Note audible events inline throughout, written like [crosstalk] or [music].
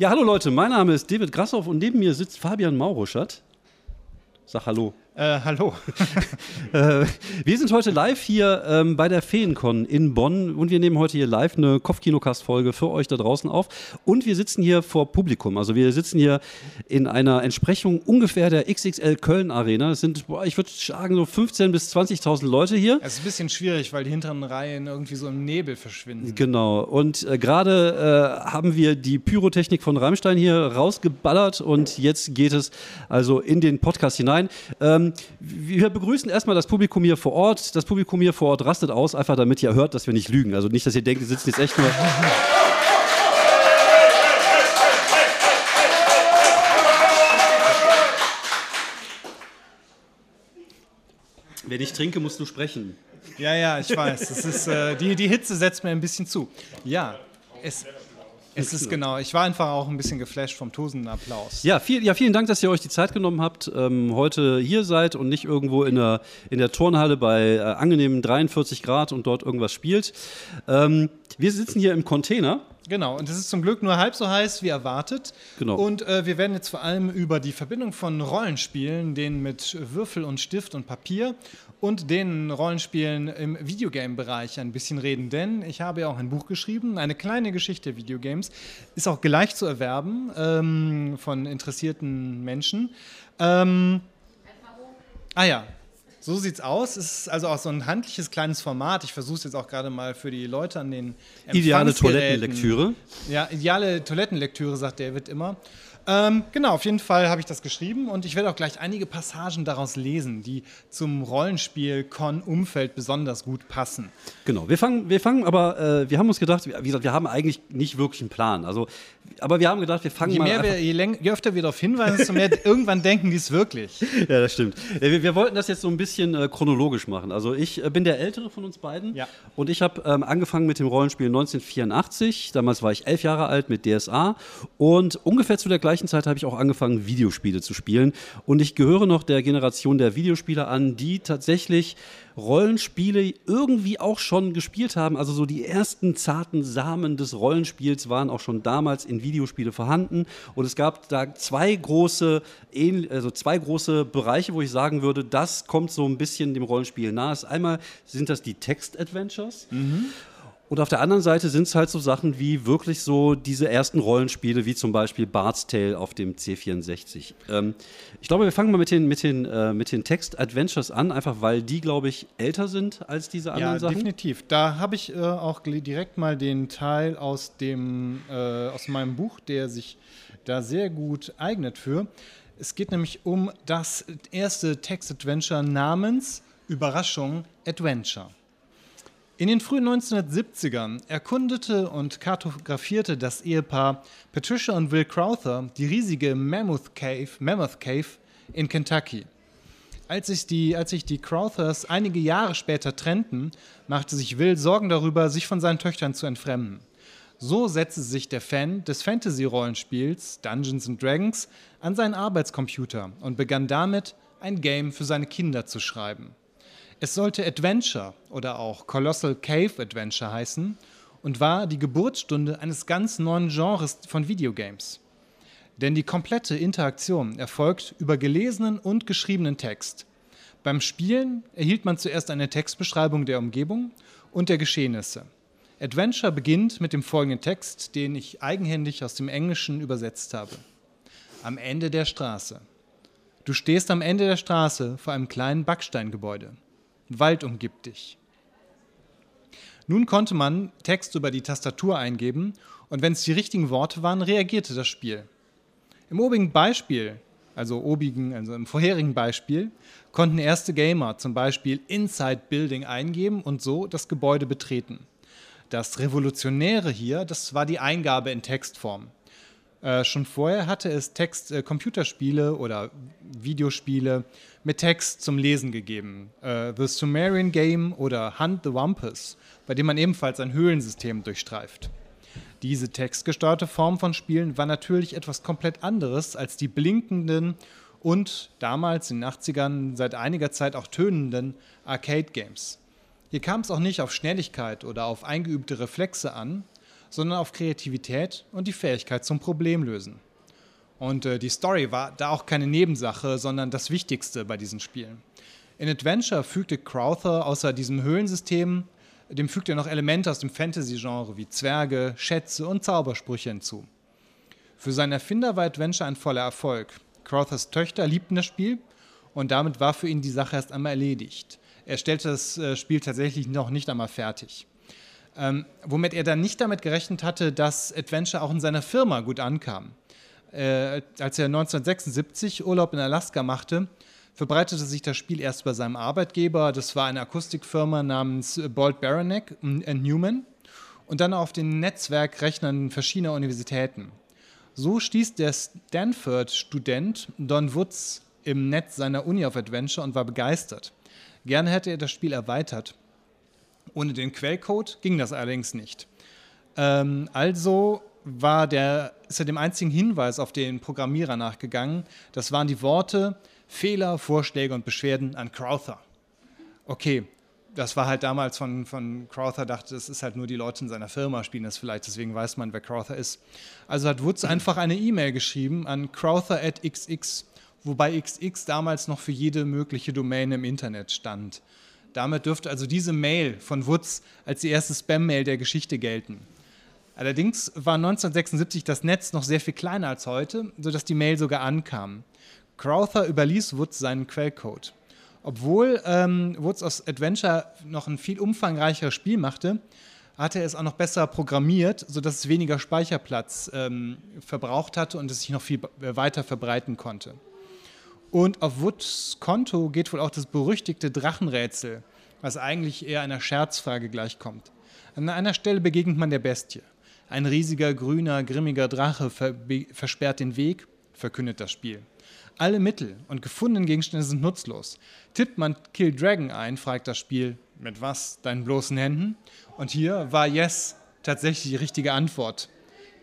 Ja, hallo Leute, mein Name ist David Grassoff und neben mir sitzt Fabian Mauruschat. Sag Hallo. Äh, hallo. [laughs] äh, wir sind heute live hier ähm, bei der Feencon in Bonn und wir nehmen heute hier live eine Kopfkinocast-Folge für euch da draußen auf. Und wir sitzen hier vor Publikum. Also wir sitzen hier in einer Entsprechung ungefähr der XXL Köln Arena. Es sind, boah, ich würde sagen, so 15.000 bis 20.000 Leute hier. Es ist ein bisschen schwierig, weil die hinteren Reihen irgendwie so im Nebel verschwinden. Genau. Und äh, gerade äh, haben wir die Pyrotechnik von Rammstein hier rausgeballert und jetzt geht es also in den Podcast hinein. Ähm, wir begrüßen erstmal das Publikum hier vor Ort. Das Publikum hier vor Ort rastet aus, einfach damit ihr hört, dass wir nicht lügen. Also nicht, dass ihr denkt, wir sitzen jetzt echt nur. Wenn ich trinke, musst du sprechen. Ja, ja, ich weiß. Ist, äh, die, die Hitze setzt mir ein bisschen zu. Ja, es, es ist genau. Ich war einfach auch ein bisschen geflasht vom tosenden Applaus. Ja, viel, ja, vielen Dank, dass ihr euch die Zeit genommen habt, ähm, heute hier seid und nicht irgendwo in der, in der Turnhalle bei äh, angenehmen 43 Grad und dort irgendwas spielt. Ähm, wir sitzen hier im Container. Genau, und es ist zum Glück nur halb so heiß wie erwartet. Genau. Und äh, wir werden jetzt vor allem über die Verbindung von Rollenspielen, denen mit Würfel und Stift und Papier und den Rollenspielen im Videogame-Bereich ein bisschen reden, denn ich habe ja auch ein Buch geschrieben, eine kleine Geschichte Videogames, ist auch gleich zu erwerben ähm, von interessierten Menschen. Ähm, ah ja, so sieht's aus. Es ist also auch so ein handliches kleines Format. Ich versuche es jetzt auch gerade mal für die Leute an den Ideale Toilettenlektüre. Ja, ideale Toilettenlektüre, sagt David immer. Ähm, genau, auf jeden Fall habe ich das geschrieben und ich werde auch gleich einige Passagen daraus lesen, die zum Rollenspiel-Con-Umfeld besonders gut passen. Genau, wir fangen, wir fangen aber, äh, wir haben uns gedacht, wie gesagt, wir haben eigentlich nicht wirklich einen Plan. Also, aber wir haben gedacht, wir fangen je mal. Wir, je, läng, je öfter wir darauf hinweisen, desto mehr [laughs] irgendwann denken die es wirklich. Ja, das stimmt. Wir, wir, wollten das jetzt so ein bisschen äh, chronologisch machen. Also, ich äh, bin der Ältere von uns beiden ja. und ich habe ähm, angefangen mit dem Rollenspiel 1984. Damals war ich elf Jahre alt mit DSA und ungefähr zu der gleichen gleichen Zeit habe ich auch angefangen, Videospiele zu spielen. Und ich gehöre noch der Generation der Videospieler an, die tatsächlich Rollenspiele irgendwie auch schon gespielt haben. Also so die ersten zarten Samen des Rollenspiels waren auch schon damals in Videospiele vorhanden. Und es gab da zwei große, also zwei große Bereiche, wo ich sagen würde, das kommt so ein bisschen dem Rollenspiel nahe. Einmal sind das die Text-Adventures. Mhm. Und auf der anderen Seite sind es halt so Sachen wie wirklich so diese ersten Rollenspiele, wie zum Beispiel Bart's Tale auf dem C64. Ähm, ich glaube, wir fangen mal mit den, mit den, äh, mit den Text-Adventures an, einfach weil die, glaube ich, älter sind als diese anderen ja, Sachen. Ja, definitiv. Da habe ich äh, auch direkt mal den Teil aus, dem, äh, aus meinem Buch, der sich da sehr gut eignet für. Es geht nämlich um das erste Text-Adventure namens Überraschung Adventure. In den frühen 1970ern erkundete und kartografierte das Ehepaar Patricia und Will Crowther die riesige Mammoth Cave, Mammoth Cave in Kentucky. Als sich, die, als sich die Crowthers einige Jahre später trennten, machte sich Will Sorgen darüber, sich von seinen Töchtern zu entfremden. So setzte sich der Fan des Fantasy-Rollenspiels Dungeons Dragons an seinen Arbeitscomputer und begann damit, ein Game für seine Kinder zu schreiben. Es sollte Adventure oder auch Colossal Cave Adventure heißen und war die Geburtsstunde eines ganz neuen Genres von Videogames. Denn die komplette Interaktion erfolgt über gelesenen und geschriebenen Text. Beim Spielen erhielt man zuerst eine Textbeschreibung der Umgebung und der Geschehnisse. Adventure beginnt mit dem folgenden Text, den ich eigenhändig aus dem Englischen übersetzt habe. Am Ende der Straße. Du stehst am Ende der Straße vor einem kleinen Backsteingebäude. Wald umgibt dich. Nun konnte man Text über die Tastatur eingeben und wenn es die richtigen Worte waren, reagierte das Spiel. Im obigen Beispiel, also obigen, also im vorherigen Beispiel, konnten erste Gamer zum Beispiel Inside Building eingeben und so das Gebäude betreten. Das Revolutionäre hier, das war die Eingabe in Textform. Äh, schon vorher hatte es Text, äh, Computerspiele oder Videospiele mit Text zum Lesen gegeben. Äh, the Sumerian Game oder Hunt the Wampus, bei dem man ebenfalls ein Höhlensystem durchstreift. Diese textgesteuerte Form von Spielen war natürlich etwas komplett anderes als die blinkenden und damals in den 80ern seit einiger Zeit auch tönenden Arcade-Games. Hier kam es auch nicht auf Schnelligkeit oder auf eingeübte Reflexe an, sondern auf Kreativität und die Fähigkeit zum Problemlösen. Und äh, die Story war da auch keine Nebensache, sondern das Wichtigste bei diesen Spielen. In Adventure fügte Crowther außer diesem Höhlensystem, dem fügte er noch Elemente aus dem Fantasy-Genre wie Zwerge, Schätze und Zaubersprüche hinzu. Für seinen Erfinder war Adventure ein voller Erfolg. Crowthers Töchter liebten das Spiel und damit war für ihn die Sache erst einmal erledigt. Er stellte das äh, Spiel tatsächlich noch nicht einmal fertig. Ähm, womit er dann nicht damit gerechnet hatte, dass Adventure auch in seiner Firma gut ankam. Äh, als er 1976 Urlaub in Alaska machte, verbreitete sich das Spiel erst bei seinem Arbeitgeber, das war eine Akustikfirma namens Bolt Baranek Newman, und dann auf den Netzwerkrechnern verschiedener Universitäten. So stieß der Stanford-Student Don Woods im Netz seiner Uni auf Adventure und war begeistert. Gerne hätte er das Spiel erweitert. Ohne den Quellcode ging das allerdings nicht. Ähm, also war der, ist er dem einzigen Hinweis auf den Programmierer nachgegangen. Das waren die Worte Fehler, Vorschläge und Beschwerden an Crowther. Okay, das war halt damals von, von Crowther, dachte, es ist halt nur die Leute in seiner Firma spielen das vielleicht, deswegen weiß man, wer Crowther ist. Also hat Woods einfach eine E-Mail geschrieben an crowther at xx, wobei xx damals noch für jede mögliche Domain im Internet stand. Damit dürfte also diese Mail von Woods als die erste Spam-Mail der Geschichte gelten. Allerdings war 1976 das Netz noch sehr viel kleiner als heute, sodass die Mail sogar ankam. Crowther überließ Woods seinen Quellcode. Obwohl ähm, Woods aus Adventure noch ein viel umfangreicheres Spiel machte, hatte er es auch noch besser programmiert, sodass es weniger Speicherplatz ähm, verbraucht hatte und es sich noch viel weiter verbreiten konnte. Und auf Woods Konto geht wohl auch das berüchtigte Drachenrätsel, was eigentlich eher einer Scherzfrage gleichkommt. An einer Stelle begegnet man der Bestie. Ein riesiger, grüner, grimmiger Drache versperrt den Weg, verkündet das Spiel. Alle Mittel und gefundenen Gegenstände sind nutzlos. Tippt man Kill Dragon ein, fragt das Spiel, mit was? Deinen bloßen Händen? Und hier war Yes tatsächlich die richtige Antwort.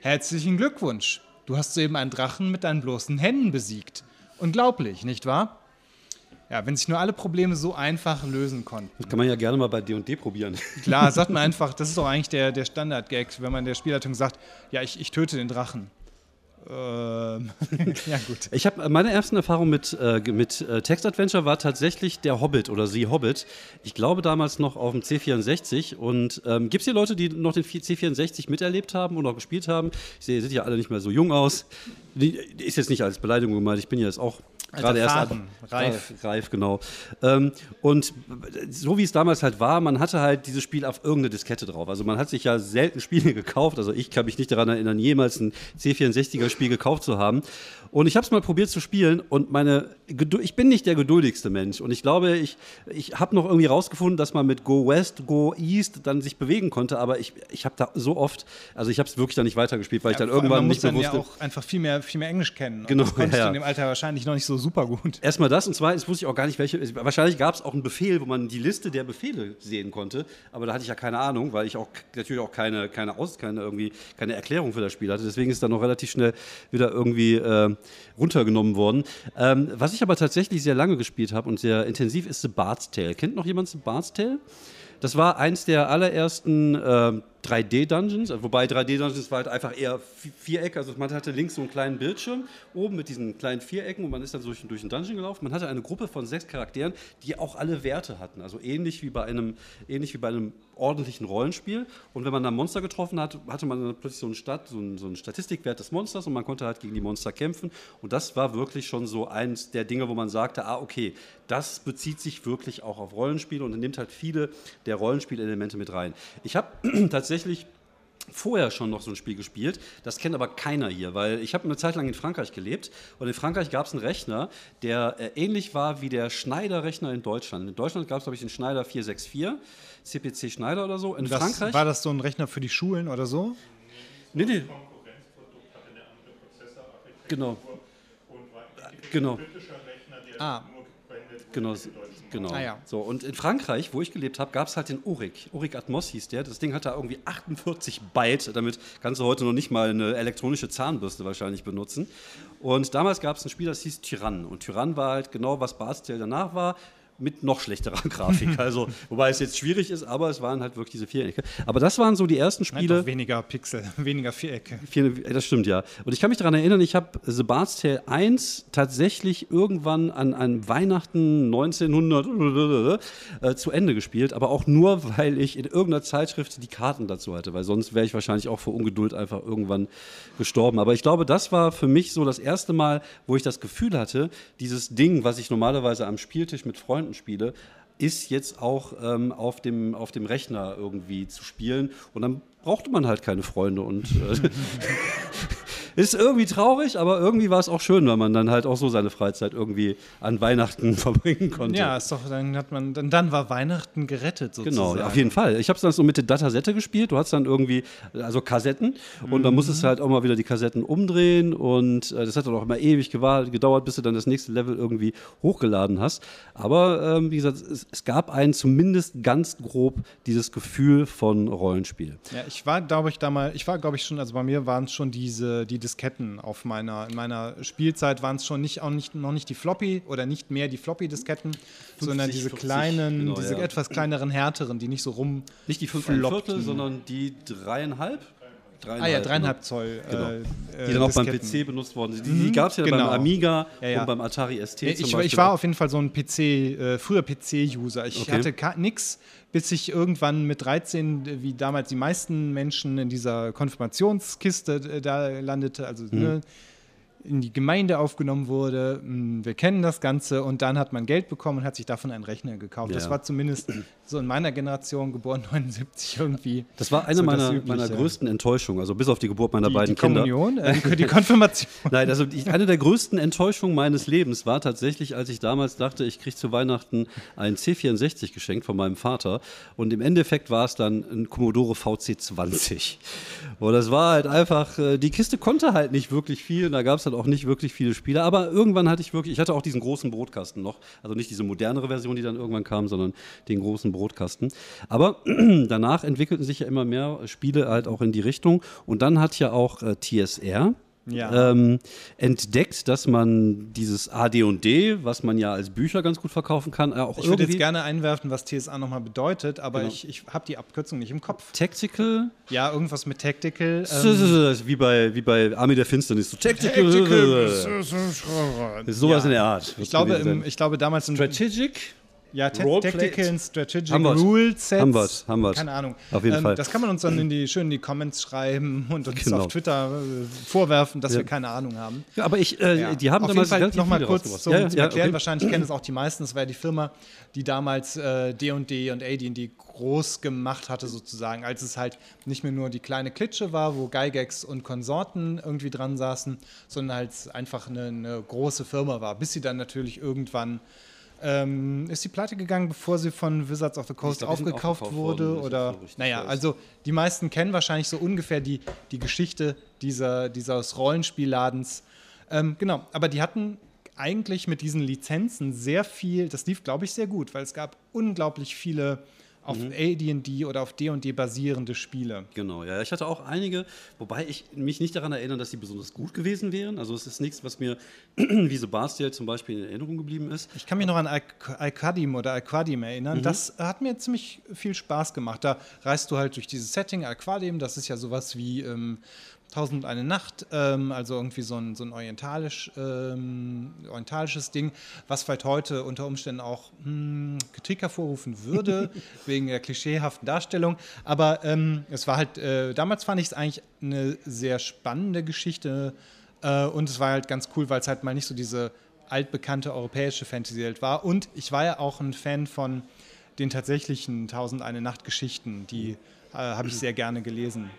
Herzlichen Glückwunsch! Du hast soeben einen Drachen mit deinen bloßen Händen besiegt. Unglaublich, nicht wahr? Ja, wenn sich nur alle Probleme so einfach lösen konnten. Das kann man ja gerne mal bei D&D probieren. [laughs] Klar, sagt man einfach, das ist doch eigentlich der, der Standard-Gag, wenn man der Spielleitung sagt, ja, ich, ich töte den Drachen. Ähm, [laughs] ja, gut. Ich habe meine ersten Erfahrungen mit, äh, mit äh, Text-Adventure war tatsächlich der Hobbit oder sie Hobbit. Ich glaube damals noch auf dem C64. Und ähm, gibt es hier Leute, die noch den C64 miterlebt haben und auch gespielt haben? Ich sehe, sind ja alle nicht mehr so jung aus. Ist jetzt nicht als Beleidigung gemeint, ich bin ja jetzt auch gerade erst Faden, reif. reif, genau. Ähm, und so wie es damals halt war, man hatte halt dieses Spiel auf irgendeine Diskette drauf. Also man hat sich ja selten Spiele [laughs] gekauft. Also ich kann mich nicht daran erinnern, jemals ein C64er Spiel gekauft zu haben. Und ich habe es mal probiert zu spielen und meine ich bin nicht der geduldigste Mensch und ich glaube, ich, ich habe noch irgendwie rausgefunden, dass man mit Go West, Go East dann sich bewegen konnte, aber ich, ich habe da so oft, also ich habe es wirklich dann nicht weitergespielt, weil ja, ich dann irgendwann man nicht mehr wusste. Ja auch einfach viel mehr, viel mehr Englisch kennen. Genau. Und das konntest ja, du in dem Alter wahrscheinlich noch nicht so super gut. Erstmal das und zweitens wusste ich auch gar nicht, welche. Wahrscheinlich gab es auch einen Befehl, wo man die Liste der Befehle sehen konnte, aber da hatte ich ja keine Ahnung, weil ich auch natürlich auch keine, keine, Aus, keine, irgendwie, keine Erklärung für das Spiel hatte. Deswegen ist dann noch relativ schnell wieder irgendwie äh, runtergenommen worden. Ähm, was ich aber tatsächlich sehr lange gespielt habe und sehr intensiv ist The Bard's Tale. Kennt noch jemand The Bard's Tale? Das war eins der allerersten äh, 3D-Dungeons, wobei 3D-Dungeons war halt einfach eher Viereck, also man hatte links so einen kleinen Bildschirm oben mit diesen kleinen Vierecken und man ist dann durch, durch einen Dungeon gelaufen. Man hatte eine Gruppe von sechs Charakteren, die auch alle Werte hatten, also ähnlich wie bei einem, ähnlich wie bei einem ordentlichen Rollenspiel. Und wenn man dann Monster getroffen hat, hatte man plötzlich so einen, Stat, so, einen, so einen Statistikwert des Monsters und man konnte halt gegen die Monster kämpfen. Und das war wirklich schon so eins der Dinge, wo man sagte, ah, okay, das bezieht sich wirklich auch auf Rollenspiele und nimmt halt viele der Rollenspielelemente mit rein. Ich habe [clears throat] tatsächlich vorher schon noch so ein Spiel gespielt. Das kennt aber keiner hier, weil ich habe eine Zeit lang in Frankreich gelebt und in Frankreich gab es einen Rechner, der äh, ähnlich war wie der Schneider-Rechner in Deutschland. In Deutschland gab es, glaube ich, den Schneider 464, CPC Schneider oder so. In das, Frankreich. War das so ein Rechner für die Schulen oder so? Nee, nee. Genau. Genau. Ah. Genau, genau. Ah, ja. so, und in Frankreich, wo ich gelebt habe, gab es halt den Urik. Urik Atmos hieß der. Das Ding hatte irgendwie 48 Byte. Damit kannst du heute noch nicht mal eine elektronische Zahnbürste wahrscheinlich benutzen. Und damals gab es ein Spiel, das hieß Tyrann. Und Tyrann war halt genau, was Barzell danach war. Mit noch schlechterer [laughs] Grafik. [laughs] Also, wobei es jetzt schwierig ist, aber es waren halt wirklich diese Vierecke. Aber das waren so die ersten Spiele. weniger Pixel, [laughs] weniger Vierecke. Vier, das stimmt, ja. Und ich kann mich daran erinnern, ich habe The Bard's Tale 1 tatsächlich irgendwann an, an Weihnachten 1900 äh, zu Ende gespielt, aber auch nur, weil ich in irgendeiner Zeitschrift die Karten dazu hatte, weil sonst wäre ich wahrscheinlich auch vor Ungeduld einfach irgendwann gestorben. Aber ich glaube, das war für mich so das erste Mal, wo ich das Gefühl hatte, dieses Ding, was ich normalerweise am Spieltisch mit Freunden spiele, ist jetzt auch ähm, auf, dem, auf dem Rechner irgendwie zu spielen. Und dann brauchte man halt keine Freunde. Und äh, [laughs] ist irgendwie traurig, aber irgendwie war es auch schön, weil man dann halt auch so seine Freizeit irgendwie an Weihnachten [laughs] verbringen konnte. Ja, ist doch, dann hat man, dann, dann war Weihnachten gerettet sozusagen. Genau, auf jeden Fall. Ich habe es dann so mit der Datasette gespielt. Du hast dann irgendwie, also Kassetten und mhm. dann musstest du halt auch mal wieder die Kassetten umdrehen und äh, das hat dann auch immer ewig gedauert, bis du dann das nächste Level irgendwie hochgeladen hast. Aber ähm, wie gesagt, es, es gab einen zumindest ganz grob dieses Gefühl von Rollenspiel. Ja, ich war, glaube ich, damals, ich war, glaube ich, schon, also bei mir waren es schon diese, die Disketten auf meiner, in meiner Spielzeit waren es schon nicht, auch nicht, noch nicht die Floppy oder nicht mehr die Floppy-Disketten, sondern diese 50, kleinen, genau, diese ja. etwas kleineren, härteren, die nicht so rum. Nicht die 5 Viertel, sondern die dreieinhalb? Dreieinhalb, ah ja, dreieinhalb. Zoll. Genau. Äh, die dann auch beim PC benutzt worden sind. Die, die mhm, gab es ja genau. beim Amiga ja, ja. und beim Atari ST. Ich, ich, war auf jeden Fall so ein PC, äh, früher PC-User. Ich okay. hatte nichts, bis ich irgendwann mit 13, wie damals die meisten Menschen in dieser Konfirmationskiste äh, da landete. Also mhm. ne, in die Gemeinde aufgenommen wurde. Hm, wir kennen das Ganze und dann hat man Geld bekommen und hat sich davon einen Rechner gekauft. Ja. Das war zumindest so in meiner Generation, geboren [laughs] 79 irgendwie. Das war eine so meiner, meiner größten Enttäuschungen, also bis auf die Geburt meiner die, beiden die Kinder. Kommunion, äh, [laughs] die Konfirmation. Nein, also die, eine der größten Enttäuschungen meines Lebens war tatsächlich, als ich damals dachte, ich kriege zu Weihnachten einen C64 geschenkt von meinem Vater und im Endeffekt war es dann ein Commodore VC20. Und das war halt einfach, äh, die Kiste konnte halt nicht wirklich viel, da gab es halt auch nicht wirklich viele Spiele, aber irgendwann hatte ich wirklich, ich hatte auch diesen großen Brotkasten noch, also nicht diese modernere Version, die dann irgendwann kam, sondern den großen Brotkasten. Aber [clears throat] danach entwickelten sich ja immer mehr Spiele halt auch in die Richtung und dann hat ja auch äh, TSR, ja. ähm, entdeckt, dass man dieses AD&D, was man ja als Bücher ganz gut verkaufen kann, äh, auch Ich würde jetzt gerne einwerfen, was TSA nochmal bedeutet, aber genau. ich, ich habe die Abkürzung nicht im Kopf. Tactical? Ja, irgendwas mit Tactical. Ähm wie, bei, wie bei Army der Finsternis. So Tactical. Tactical. Sowas ja. in der Art. Ich glaube, im, ich glaube damals im Strategic? Ja, Tactical and Strategic Rule Sets. Haben wir haben wir Keine Ahnung. Auf jeden ähm, Fall. Das kann man uns dann in die, schön in die Comments schreiben [laughs] und uns genau. auf Twitter äh, vorwerfen, dass ja. wir keine Ahnung haben. Ja, aber ich, äh, ja. die haben auf damals jeden Fall noch mal kurz zum, ja, zum Erklären. Okay. Wahrscheinlich [clears throat] kennen es auch die meisten. Das war ja die Firma, die damals D&D äh, und AD&D groß gemacht hatte sozusagen, als es halt nicht mehr nur die kleine Klitsche war, wo Gygax und Konsorten irgendwie dran saßen, sondern halt einfach eine, eine große Firma war, bis sie dann natürlich irgendwann ähm, ist die pleite gegangen, bevor sie von Wizards of the Coast glaub, aufgekauft, aufgekauft wurde? Worden, oder naja, also die meisten kennen wahrscheinlich so ungefähr die, die Geschichte dieser, dieses Rollenspielladens. Ähm, genau, aber die hatten eigentlich mit diesen Lizenzen sehr viel, das lief, glaube ich, sehr gut, weil es gab unglaublich viele auf mhm. AD&D oder auf D&D basierende Spiele. Genau, ja. Ich hatte auch einige, wobei ich mich nicht daran erinnere, dass die besonders gut gewesen wären. Also es ist nichts, was mir [clears throat] wie Sebastian zum Beispiel in Erinnerung geblieben ist. Ich kann mich noch an Alcadim oder Alquadim erinnern. Mhm. Das hat mir ziemlich viel Spaß gemacht. Da reist du halt durch dieses Setting. Alquadim, das ist ja sowas wie ähm, Tausend eine Nacht, ähm, also irgendwie so ein, so ein orientalisch, ähm, orientalisches Ding, was vielleicht heute unter Umständen auch hm, Kritik hervorrufen würde, [laughs] wegen der klischeehaften Darstellung. Aber ähm, es war halt, äh, damals fand ich es eigentlich eine sehr spannende Geschichte äh, und es war halt ganz cool, weil es halt mal nicht so diese altbekannte europäische Fantasy-Welt war. Und ich war ja auch ein Fan von den tatsächlichen Tausend eine Nacht Geschichten, die äh, habe ich sehr gerne gelesen.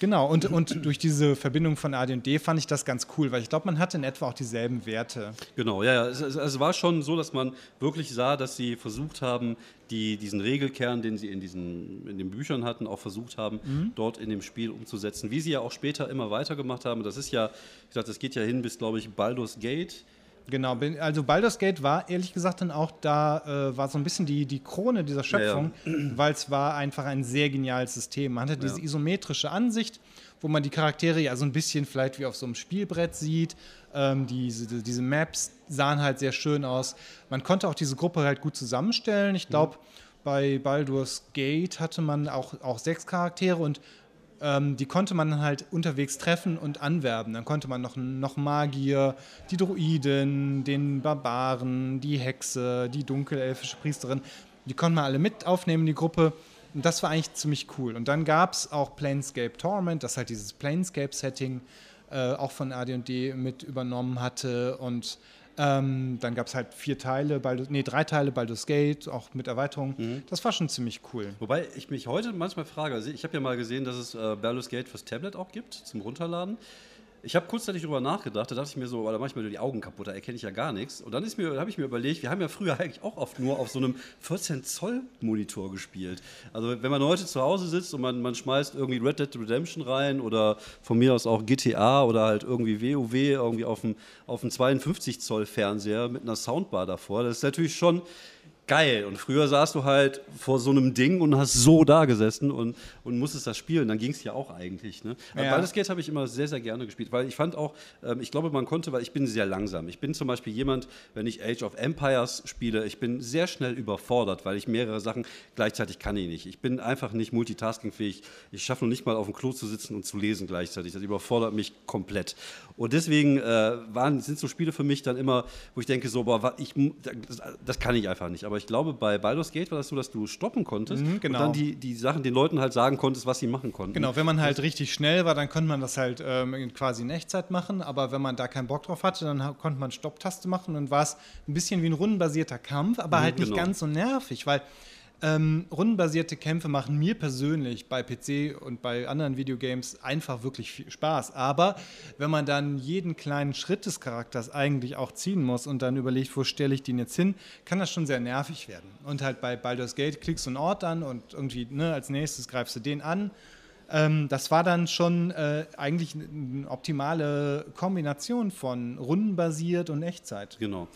Genau, und, und durch diese Verbindung von AD&D fand ich das ganz cool, weil ich glaube, man hatte in etwa auch dieselben Werte. Genau, ja, ja. Es, es, es, war schon so, dass man wirklich sah, dass sie versucht haben, die, diesen Regelkern, den sie in, diesen, in den Büchern hatten, auch versucht haben, mhm. dort in dem Spiel umzusetzen. Wie sie ja auch später immer weitergemacht haben. Das ist ja, wie gesagt, das geht ja hin bis, glaube ich, Baldur's Gate Genau, also Baldur's Gate war ehrlich gesagt dann auch da, äh, war so ein bisschen die, die Krone dieser Schöpfung, ja, ja. weil es war einfach ein sehr geniales System. Man hatte diese ja. isometrische Ansicht, wo man die Charaktere ja so ein bisschen vielleicht wie auf so einem Spielbrett sieht. Ähm, diese, diese Maps sahen halt sehr schön aus. Man konnte auch diese Gruppe halt gut zusammenstellen. Ich glaube, mhm. bei Baldur's Gate hatte man auch, auch sechs Charaktere und ähm, die konnte man dann halt unterwegs treffen und anwerben. Dann konnte man noch, noch Magier, die Druiden, den Barbaren, die Hexe, die dunkelelfische Priesterin, die konnte man alle mit aufnehmen, die Gruppe. Und das war eigentlich ziemlich cool. Und dann gab es auch Planescape Torment, das halt dieses Planescape-Setting äh, auch von AD&D mit übernommen hatte. Und ähm, dann gab es halt vier Teile, Baldur's, nee, drei Teile Baldur's Gate, auch mit Erweiterung. Mhm. Das war schon ziemlich cool. Wobei ich mich heute manchmal frage, also ich habe ja mal gesehen, dass es äh, Baldur's Gate fürs Tablet auch gibt, zum Runterladen. Ich habe kurzzeitig darüber nachgedacht, da dachte ich mir so, da mache ich mir die Augen kaputt, da erkenne ich ja gar nichts. Und dann habe ich mir überlegt, wir haben ja früher [laughs] eigentlich auch oft nur auf so einem 14 Zoll Monitor gespielt. Also wenn man heute zu Hause sitzt und man, man schmeißt irgendwie Red Dead Redemption rein oder von mir aus auch GTA oder halt irgendwie WoW irgendwie auf dem, auf dem 52 Zoll Fernseher mit einer Soundbar davor, das ist natürlich schon geil. Und früher saßt du halt vor so einem Ding und hast so da gesessen und, und musstest das spielen. Dann ging es ja auch eigentlich. Ne? Ja. Baldur's Gate habe ich immer sehr, sehr gerne gespielt, weil ich fand auch, ähm, ich glaube, man konnte, weil ich bin sehr langsam. Ich bin zum Beispiel jemand, wenn ich Age of Empires spiele, ich bin sehr schnell überfordert, weil ich mehrere Sachen gleichzeitig kann ich nicht. Ich bin einfach nicht multitaskingfähig. Ich schaffe noch nicht mal auf dem Klo zu sitzen und zu lesen gleichzeitig. Das überfordert mich komplett. Und deswegen äh, waren, sind so Spiele für mich dann immer, wo ich denke, so, boah, ich, das, das kann ich einfach nicht. Aber ich glaube, bei Baldur's Gate war das so, dass du stoppen konntest mhm, genau. und dann die, die Sachen den Leuten halt sagen konntest, was sie machen konnten. Genau, wenn man halt das richtig schnell war, dann konnte man das halt ähm, quasi in Echtzeit machen, aber wenn man da keinen Bock drauf hatte, dann konnte man Stopptaste machen und war es ein bisschen wie ein rundenbasierter Kampf, aber mhm, halt nicht genau. ganz so nervig, weil ähm, rundenbasierte Kämpfe machen mir persönlich bei PC und bei anderen Videogames einfach wirklich viel Spaß. Aber wenn man dann jeden kleinen Schritt des Charakters eigentlich auch ziehen muss und dann überlegt, wo stelle ich den jetzt hin, kann das schon sehr nervig werden. Und halt bei Baldur's Gate klickst du einen Ort an und irgendwie ne, als nächstes greifst du den an. Ähm, das war dann schon äh, eigentlich eine optimale Kombination von rundenbasiert und Echtzeit. Genau.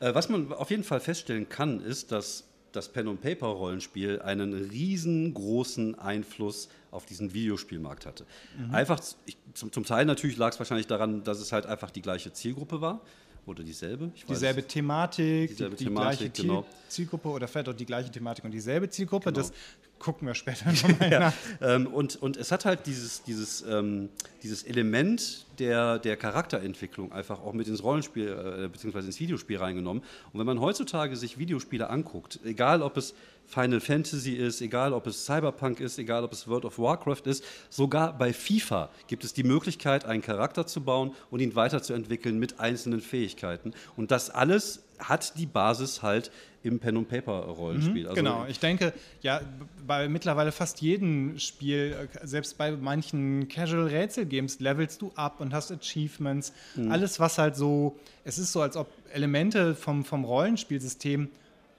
Äh, was man auf jeden Fall feststellen kann, ist, dass das Pen-and-Paper-Rollenspiel einen riesengroßen Einfluss auf diesen Videospielmarkt hatte. Mhm. Einfach, ich, zum, zum, Teil natürlich lag es wahrscheinlich daran, dass es halt einfach die gleiche Zielgruppe war oder dieselbe. dieselbe Thematik, dieselbe die, Thematik, gleiche genau. Zielgruppe oder vielleicht auch die gleiche Thematik und dieselbe Zielgruppe. Genau. Das gucken wir später [laughs] nochmal ja, ähm, und, und es hat halt dieses, dieses, ähm, dieses Element der, der Charakterentwicklung einfach auch mit ins Rollenspiel äh, bzw. ins Videospiel reingenommen. Und wenn man heutzutage sich Videospiele anguckt, egal ob es Final Fantasy ist, egal ob es Cyberpunk ist, egal ob es World of Warcraft ist, sogar bei FIFA gibt es die Möglichkeit, einen Charakter zu bauen und ihn weiterzuentwickeln mit einzelnen Fähigkeiten. Und das alles hat die Basis halt im Pen and Paper Rollenspiel. Mhm, also genau, ich denke, ja, bei mittlerweile fast jedem Spiel, selbst bei manchen Casual Rätsel Games levelst du ab und hast Achievements, mhm. alles was halt so, es ist so als ob Elemente vom vom Rollenspielsystem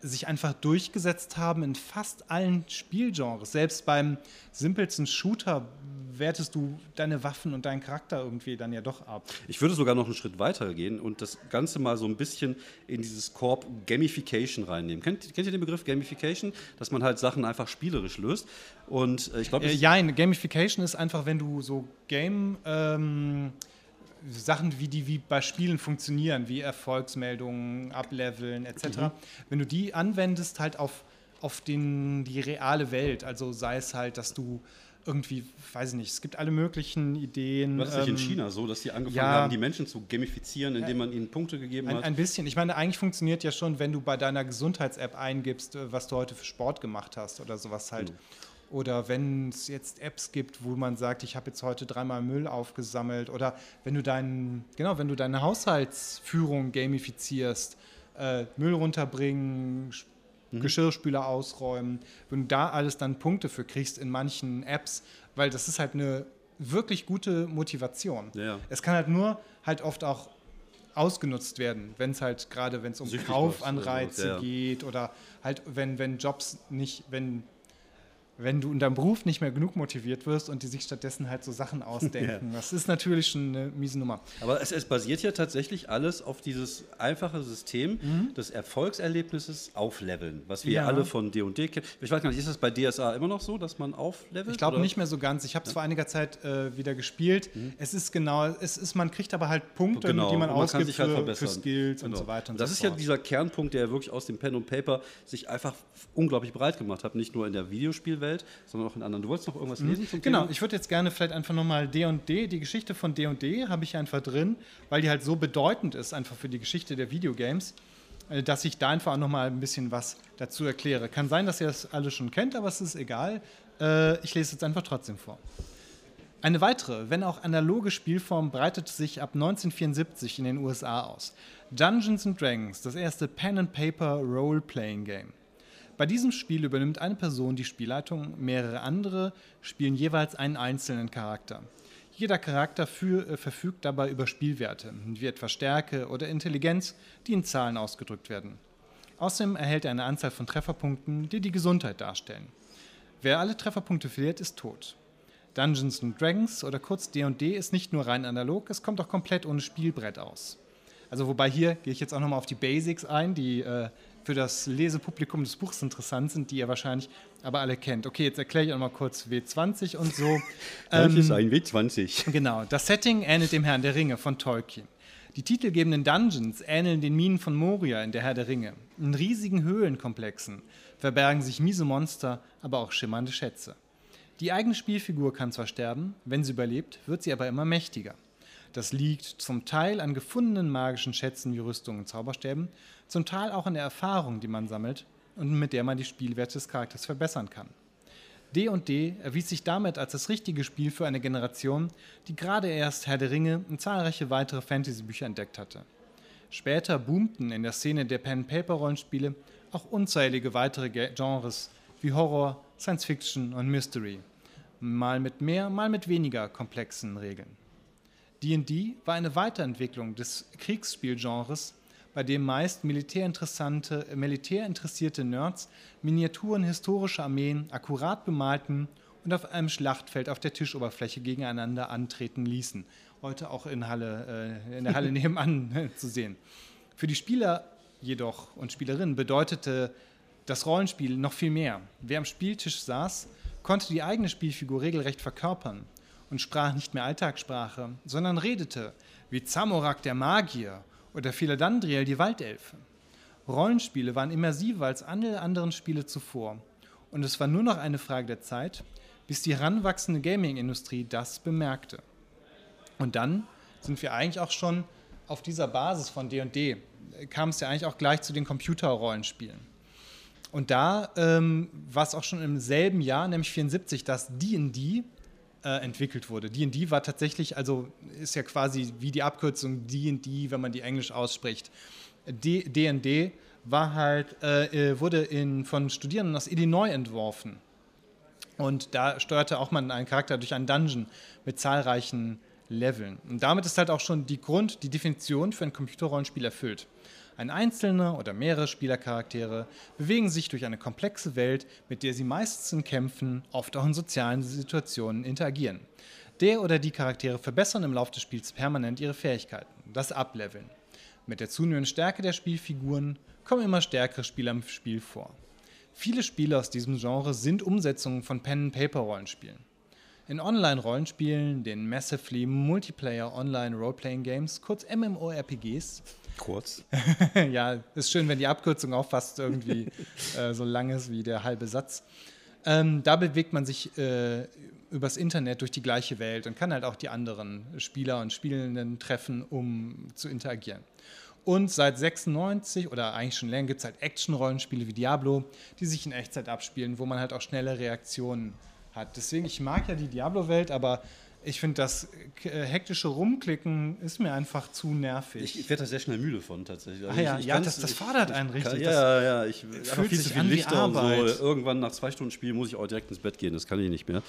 sich einfach durchgesetzt haben in fast allen Spielgenres. Selbst beim simpelsten Shooter wertest du deine Waffen und deinen Charakter irgendwie dann ja doch ab. Ich würde sogar noch einen Schritt weiter gehen und das Ganze mal so ein bisschen in dieses Korb Gamification reinnehmen. Kennt, kennt ihr den Begriff Gamification? Dass man halt Sachen einfach spielerisch löst. Und äh, ich glaube. Äh, ja, Gamification ist einfach, wenn du so Game. Ähm, Sachen, wie die wie bei Spielen funktionieren, wie Erfolgsmeldungen, Ableveln etc. Mhm. Wenn du die anwendest, halt auf, auf den, die reale Welt, also sei es halt, dass du irgendwie, weiß ich nicht, es gibt alle möglichen Ideen. War das nicht ähm, in China so, dass die angefangen ja, haben, die Menschen zu gamifizieren, indem man ihnen Punkte gegeben ein, hat? Ein bisschen. Ich meine, eigentlich funktioniert ja schon, wenn du bei deiner Gesundheits-App eingibst, äh, was du heute für Sport gemacht hast oder sowas halt. Mhm. Oder wenn es jetzt Apps gibt, wo man sagt, ich habe jetzt heute dreimal Müll aufgesammelt. Oder wenn du deinen, genau, wenn du deine Haushaltsführung gamifizierst, äh, Müll runterbringen, mhm. Geschirrspüler ausräumen, wenn du da alles dann Punkte für kriegst in manchen Apps, weil das ist halt eine wirklich gute Motivation. Ja. Es kann halt nur halt oft auch ausgenutzt werden, wenn es halt gerade, wenn es um Kaufanreize ja, ja. geht oder halt wenn, wenn Jobs nicht, wenn wenn du in deinem Beruf nicht mehr genug motiviert wirst und die sich stattdessen halt so Sachen ausdenken. [laughs] Ja. Das ist natürlich schon eine miese Nummer. Aber es, es basiert ja tatsächlich alles auf dieses einfache System mhm. des Erfolgserlebnisses aufleveln, was wir ja. alle von D&D kennen. Ich weiß gar nicht, ist das bei DSA immer noch so, dass man auflevelt? Ich glaube nicht mehr so ganz. Ich habe es ja. vor einiger Zeit äh, wieder gespielt. Mhm. Es ist genau, es ist, man kriegt aber halt Punkte, genau. die man, man ausgibt halt für, für, Skills genau. und so weiter. Und das so ist fort. ja dieser Kernpunkt, der wirklich aus dem Pen und Paper sich einfach unglaublich breit gemacht hat, nicht nur in der Videospielwelt, sondern auch in anderen. Du wolltest noch irgendwas mhm. lesen zum Genau, Thema? ich würde jetzt gerne vielleicht einfach nochmal D&D, die Geschichte von D&D habe ich einfach drin, weil die halt so bedeutend ist einfach für die Geschichte der Videogames, äh, dass ich da einfach auch nochmal ein bisschen was dazu erkläre. Kann sein, dass ihr das alle schon kennt, aber es ist egal. Äh, ich lese es einfach trotzdem vor. Eine weitere, wenn auch analoge Spielform breitete sich ab 1974 in den USA aus. Dungeons and Dragons, das erste Pen-and-Paper Role-Playing-Game. Bei diesem Spiel übernimmt eine Person die Spielleitung, mehrere andere spielen jeweils einen einzelnen Charakter. Jeder Charakter für, äh, verfügt dabei über Spielwerte, wie etwa Stärke oder Intelligenz, die in Zahlen ausgedrückt werden. Außerdem erhält er eine Anzahl von Trefferpunkten, die die Gesundheit darstellen. Wer alle Trefferpunkte verliert, ist tot. Dungeons Dragons oder kurz D&D ist nicht nur rein analog, es kommt auch komplett ohne Spielbrett aus. Also wobei hier gehe ich jetzt auch nochmal auf die Basics ein, die äh, für das Lesepublikum des Buchs interessant sind, die ihr wahrscheinlich aber alle kennt. Okay, jetzt erkläre ich auch mal kurz W20 und so. [laughs] Das ähm, ist ein W20. [laughs] Genau, das Setting ähnelt dem Herrn der Ringe von Tolkien. Die titelgebenden Dungeons ähneln den Minen von Moria in der Herr der Ringe. In riesigen Höhlenkomplexen verbergen sich miese Monster, aber auch schimmernde Schätze. Die eigene Spielfigur kann zwar sterben, wenn sie überlebt, wird sie aber immer mächtiger. Das liegt zum Teil an gefundenen magischen Schätzen wie Rüstungen und Zauberstäben, zum Teil auch an der Erfahrung, die man sammelt und mit der man die Spielwerte des Charakters verbessern kann. D&D erwies sich damit als das richtige Spiel für eine Generation, die gerade erst Herr der Ringe und zahlreiche weitere Fantasy-Bücher entdeckt hatte. Später boomten in der Szene der Pen-Paper-Rollenspiele auch unzählige weitere Genres wie Horror, Science Fiction und Mystery, mal mit mehr, mal mit weniger komplexen Regeln. D&D war eine Weiterentwicklung des Kriegsspielgenres, bei dem meist militärinteressante, militärinteressierte Nerds Miniaturen historischer Armeen akkurat bemalten und auf einem Schlachtfeld auf der Tischoberfläche gegeneinander antreten ließen. Heute auch in, Halle, äh, in der Halle [laughs] nebenan äh, zu sehen. Für die Spieler jedoch und Spielerinnen bedeutete das Rollenspiel noch viel mehr. Wer am Spieltisch saß, konnte die eigene Spielfigur regelrecht verkörpern und sprach nicht mehr Alltagssprache, sondern redete wie Zamorak der Magier oder Philadandriel die Waldelfe. Rollenspiele waren immersiver als alle anderen Spiele zuvor und es war nur noch eine Frage der Zeit, bis die heranwachsende Gaming-Industrie das bemerkte. Und dann sind wir eigentlich auch schon auf dieser Basis von D&D, kam es ja eigentlich auch gleich zu den Computerrollenspielen. Und da ähm, war es auch schon im selben Jahr, nämlich 74, dass D&D äh, entwickelt wurde. D&D war tatsächlich, also ist ja quasi wie die Abkürzung D&D, wenn man die Englisch ausspricht. D&D war halt, äh, äh, wurde in, von Studierenden aus Illinois entworfen. Und da steuerte auch man einen Charakter durch einen Dungeon mit zahlreichen Leveln. Und damit ist halt auch schon die Grund, die Definition für ein Computerrollenspiel erfüllt. Ein einzelner oder mehrere Spielercharaktere bewegen sich durch eine komplexe Welt, mit der sie meistens in Kämpfen, oft auch in sozialen Situationen interagieren. Der oder die Charaktere verbessern im Laufe des Spiels permanent ihre Fähigkeiten, das Ableveln. Mit der zunehmenden Stärke der Spielfiguren kommen immer stärkere Spieler im Spiel vor. Viele Spiele aus diesem Genre sind Umsetzungen von Pen-and-Paper-Rollenspielen. In Online-Rollenspielen, den Massively Multiplayer Online Role-Playing Games, kurz MMORPGs, Kurz. [laughs] ja, ist schön, wenn die Abkürzung auch fast irgendwie [laughs] äh, so lang ist wie der halbe Satz. Ähm, da bewegt man sich äh, übers Internet durch die gleiche Welt und kann halt auch die anderen Spieler und Spielenden treffen, um zu interagieren. Und seit 96 oder eigentlich schon länger gibt es halt Action-Rollenspiele wie Diablo, die sich in Echtzeit abspielen, wo man halt auch schnelle Reaktionen hat. Deswegen, ich mag ja die Diablo-Welt, aber ich finde, das äh, hektische Rumklicken ist mir einfach zu nervig. Ich, werde da sehr schnell müde von tatsächlich. Also ah, ja, ich, ich ja das, das fordert ich, einen richtig. Kann, ja, ja, ich fühle viel zu viel Lichter und so. Irgendwann nach zwei Stunden Spiel muss ich auch direkt ins Bett gehen, das kann ich nicht mehr.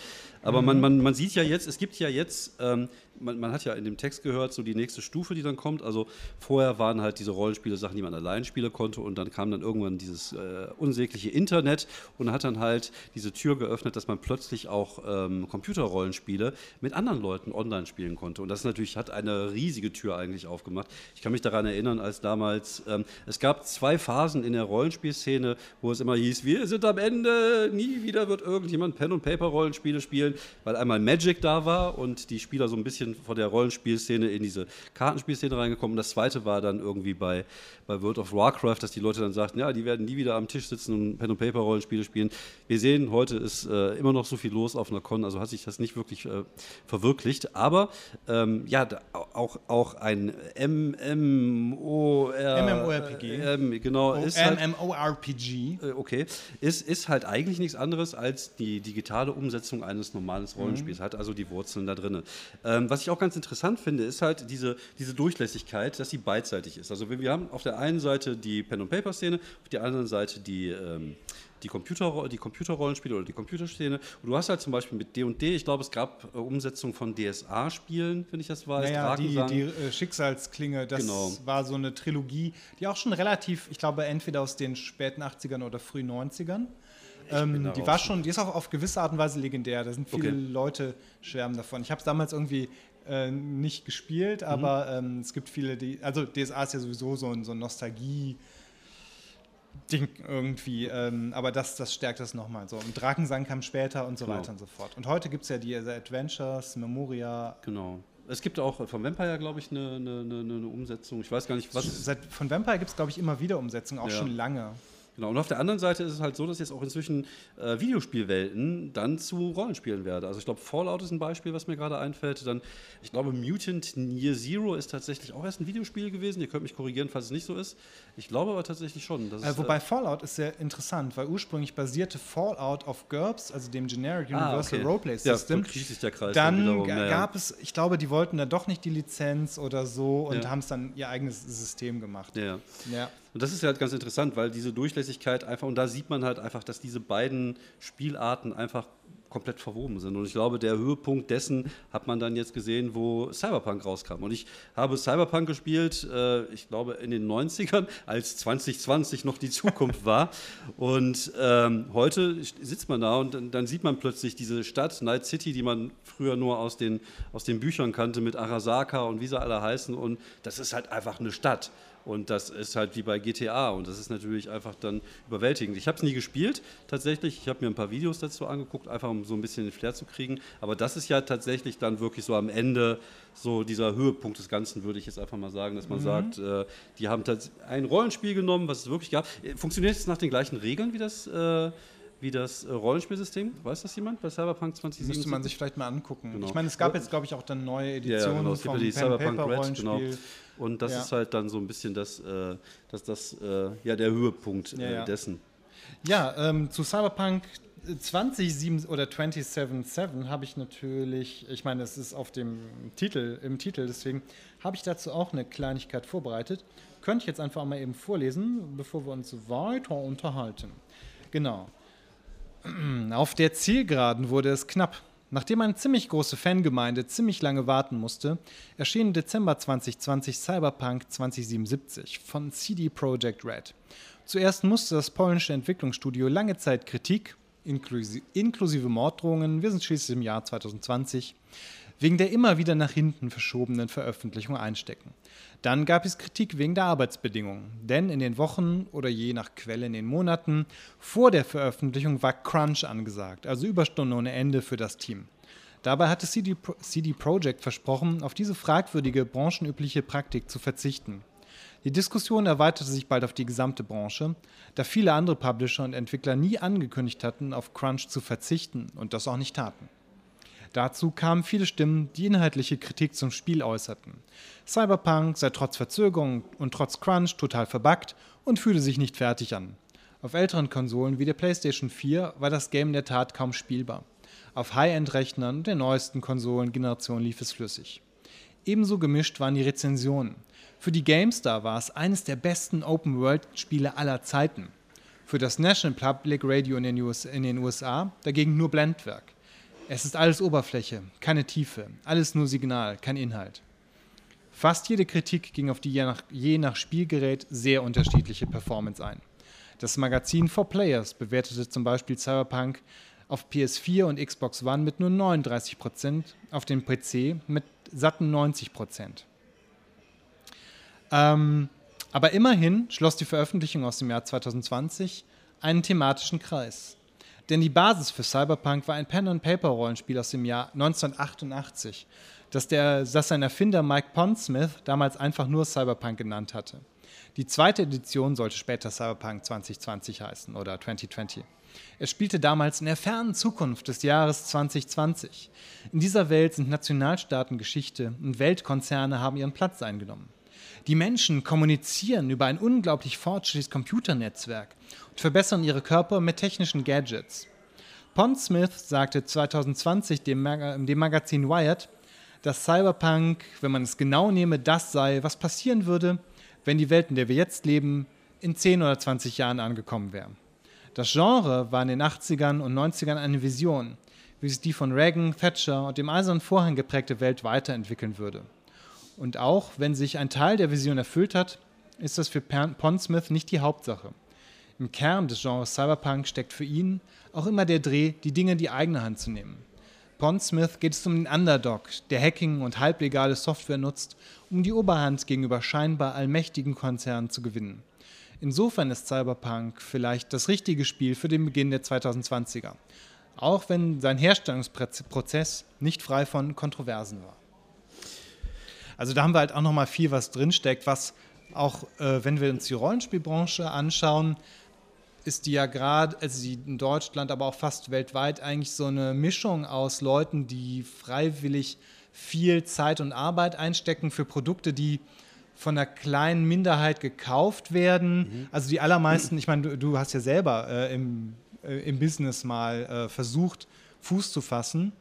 Aber mhm. man, man, man sieht ja jetzt, es gibt ja jetzt, ähm, man, man, hat ja in dem Text gehört, so die nächste Stufe, die dann kommt. Also vorher waren halt diese Rollenspiele Sachen, die man allein spielen konnte und dann kam dann irgendwann dieses äh, unsägliche Internet und hat dann halt diese Tür geöffnet, dass man plötzlich auch ähm, Computerrollenspiele mit anderen Leuten online spielen konnte. Und das natürlich hat eine riesige Tür eigentlich aufgemacht. Ich kann mich daran erinnern, als damals, ähm, es gab zwei Phasen in der Rollenspielszene, wo es immer hieß, wir sind am Ende, nie wieder wird irgendjemand Pen- und Paper-Rollenspiele spielen, weil einmal Magic da war und die Spieler so ein bisschen von der Rollenspielszene in diese Kartenspielszene reingekommen. Das zweite war dann irgendwie bei, bei World of Warcraft, dass die Leute dann sagten, ja, die werden nie wieder am Tisch sitzen und Pen- und Paper-Rollenspiele spielen. Wir sehen, heute ist äh, immer noch so viel los auf einer Con, also hat sich das nicht wirklich äh, verwirklicht. Aber ähm, ja, auch, auch ein MMOR, MMORPG. Ähm, genau, ist MMORPG. Halt, äh, okay, ist, ist halt eigentlich nichts anderes als die digitale Umsetzung eines normalen Rollenspiels, mhm. hat also die Wurzeln da drin. Ähm, was ich auch ganz interessant finde, ist halt diese, diese Durchlässigkeit, dass sie beidseitig ist. Also wir haben auf der einen Seite die Pen-and-Paper-Szene, auf der anderen Seite die ähm, die, Computer, die Computerrollenspiele oder die Computerszene. Und du hast halt zum Beispiel mit D&D, ich glaube, es gab äh, Umsetzungen von DSA-Spielen, wenn ich das weiß. Naja, die, die äh, Schicksalsklinge, das genau. war so eine Trilogie, die auch schon relativ, ich glaube, entweder aus den späten 80ern oder frühen 90ern. Ähm, die war schon, die ist auch auf gewisse Art und Weise legendär. Da sind viele okay. Leute schwärmen davon. Ich habe es damals irgendwie äh, nicht gespielt, aber mhm. ähm, es gibt viele, die, also DSA ist ja sowieso so ein, so ein Nostalgie- Ding irgendwie. Ähm, aber das, das stärkt das nochmal so. Und Drakensang kam später und so genau. weiter und so fort. Und heute gibt es ja die Adventures, Memoria. Genau. Es gibt auch von Vampire, glaube ich, eine, eine, eine, Umsetzung. Ich weiß gar nicht, was. Seit, von Vampire gibt es, glaube ich, immer wieder Umsetzungen, auch ja. schon lange. Genau, und auf der anderen Seite ist es halt so, dass jetzt auch inzwischen äh, Videospielwelten dann zu Rollenspielen werden. Also ich glaube, Fallout ist ein Beispiel, was mir gerade einfällt. Dann, ich glaube, Mutant Year Zero ist tatsächlich auch erst ein Videospiel gewesen. Ihr könnt mich korrigieren, falls es nicht so ist. Ich glaube aber tatsächlich schon. Äh, ist, wobei äh, Fallout ist sehr interessant, weil ursprünglich basierte Fallout auf GURPS, also dem Generic ah, Universal ah, okay. Roleplay System. Ja, sich der Kreis dann dann gab es, ich glaube, die wollten da doch nicht die Lizenz oder so und ja. haben es dann ihr eigenes System gemacht. Ja. ja. Und das ist halt ganz interessant, weil diese Durchlässigkeit einfach, und da sieht man halt einfach, dass diese beiden Spielarten einfach komplett verwoben sind. Und ich glaube, der Höhepunkt dessen hat man dann jetzt gesehen, wo Cyberpunk rauskam. Und ich habe Cyberpunk gespielt, äh, ich glaube, in den 90ern, als 2020 noch die Zukunft [laughs] war. Und ähm, heute sitzt man da und dann, dann, sieht man plötzlich diese Stadt, Night City, die man früher nur aus den, aus den Büchern kannte, mit Arasaka und wie sie alle heißen. Und das ist halt einfach eine Stadt. Und das ist halt wie bei GTA und das ist natürlich einfach dann überwältigend. Ich habe es nie gespielt, tatsächlich. Ich habe mir ein paar Videos dazu angeguckt, einfach um so ein bisschen den Flair zu kriegen. Aber das ist ja tatsächlich dann wirklich so am Ende so dieser Höhepunkt des Ganzen, würde ich jetzt einfach mal sagen, dass man mhm. sagt, äh, die haben ein Rollenspiel genommen, was es wirklich gab. Funktioniert es nach den gleichen Regeln wie das? Äh, wie das äh, Rollenspielsystem. Weiß das jemand bei Cyberpunk 2077? Müsste man sich vielleicht mal angucken. Genau. Ich meine, es gab jetzt, glaube ich, auch dann neue Editionen ja, genau. es gibt ja die Cyberpunk Red, genau. Und das ja. ist halt dann so ein bisschen das, äh, das, das äh, ja, der Höhepunkt äh, ja, dessen. Ja, ähm, zu Cyberpunk 2077 oder 277 habe ich natürlich, ich meine, es ist auf dem Titel, im Titel, deswegen habe ich dazu auch eine Kleinigkeit vorbereitet. Könnte ich jetzt einfach mal eben vorlesen, bevor wir uns weiter unterhalten. Genau. [clears throat] Auf der Zielgeraden wurde es knapp. Nachdem eine ziemlich große Fangemeinde ziemlich lange warten musste, erschien im Dezember 2020 Cyberpunk 2077 von CD Projekt Red. Zuerst musste das polnische Entwicklungsstudio lange Zeit Kritik, inklusive Morddrohungen, wir sind schließlich im Jahr 2020, wegen der immer wieder nach hinten verschobenen Veröffentlichung einstecken. Dann gab es Kritik wegen der Arbeitsbedingungen, denn in den Wochen oder je nach Quelle in den Monaten vor der Veröffentlichung war Crunch angesagt, also Überstunden ohne Ende für das Team. Dabei hatte CD, CD Projekt versprochen, auf diese fragwürdige branchenübliche Praktik zu verzichten. Die Diskussion erweiterte sich bald auf die gesamte Branche, da viele andere Publisher und Entwickler nie angekündigt hatten, auf Crunch zu verzichten und das auch nicht taten. Dazu kamen viele Stimmen, die inhaltliche Kritik zum Spiel äußerten. Cyberpunk sei trotz Verzögerung und trotz Crunch total verbuggt und fühle sich nicht fertig an. Auf älteren Konsolen wie der PlayStation 4 war das Game in der Tat kaum spielbar. Auf High-End-Rechnern der neuesten Konsolengeneration lief es flüssig. Ebenso gemischt waren die Rezensionen. Für die GameStar war es eines der besten Open-World-Spiele aller Zeiten. Für das National Public Radio in den USA dagegen nur Blendwerk. Es ist alles Oberfläche, keine Tiefe, alles nur Signal, kein Inhalt. Fast jede Kritik ging auf die je nach, je nach Spielgerät sehr unterschiedliche Performance ein. Das Magazin For Players bewertete zum Beispiel Cyberpunk auf PS4 und Xbox One mit nur 39%, auf dem PC mit satten 90%. Ähm, aber immerhin schloss die Veröffentlichung aus dem Jahr 2020 einen thematischen Kreis. Denn die Basis für Cyberpunk war ein Pen-and-Paper-Rollenspiel aus dem Jahr 1988, das, der, das sein Erfinder Mike Pondsmith damals einfach nur Cyberpunk genannt hatte. Die zweite Edition sollte später Cyberpunk 2020 heißen oder 2020. Es spielte damals in der fernen Zukunft des Jahres 2020. In dieser Welt sind Nationalstaaten Geschichte und Weltkonzerne haben ihren Platz eingenommen. Die Menschen kommunizieren über ein unglaublich fortschrittliches Computernetzwerk und verbessern ihre Körper mit technischen Gadgets. Pond Smith sagte 2020 dem, Mag dem Magazin Wired, dass Cyberpunk, wenn man es genau nehme, das sei, was passieren würde, wenn die Welt, in der wir jetzt leben, in 10 oder 20 Jahren angekommen wäre. Das Genre war in den 80ern und 90ern eine Vision, wie sich die von Reagan, Thatcher und dem Eisernen Vorhang geprägte Welt weiterentwickeln würde. Und auch wenn sich ein Teil der Vision erfüllt hat, ist das für Pondsmith nicht die Hauptsache. Im Kern des Genres Cyberpunk steckt für ihn auch immer der Dreh, die Dinge in die eigene Hand zu nehmen. Pondsmith geht es um den Underdog, der Hacking und halblegale Software nutzt, um die Oberhand gegenüber scheinbar allmächtigen Konzernen zu gewinnen. Insofern ist Cyberpunk vielleicht das richtige Spiel für den Beginn der 2020er, auch wenn sein Herstellungsprozess nicht frei von Kontroversen war. Also da haben wir halt auch nochmal viel, was drinsteckt, was auch, äh, wenn wir uns die Rollenspielbranche anschauen, ist die ja gerade, also sie in Deutschland, aber auch fast weltweit eigentlich so eine Mischung aus Leuten, die freiwillig viel Zeit und Arbeit einstecken für Produkte, die von einer kleinen Minderheit gekauft werden. Mhm. Also die allermeisten, ich meine, du, du hast ja selber äh, im, äh, im Business mal äh, versucht, Fuß zu fassen.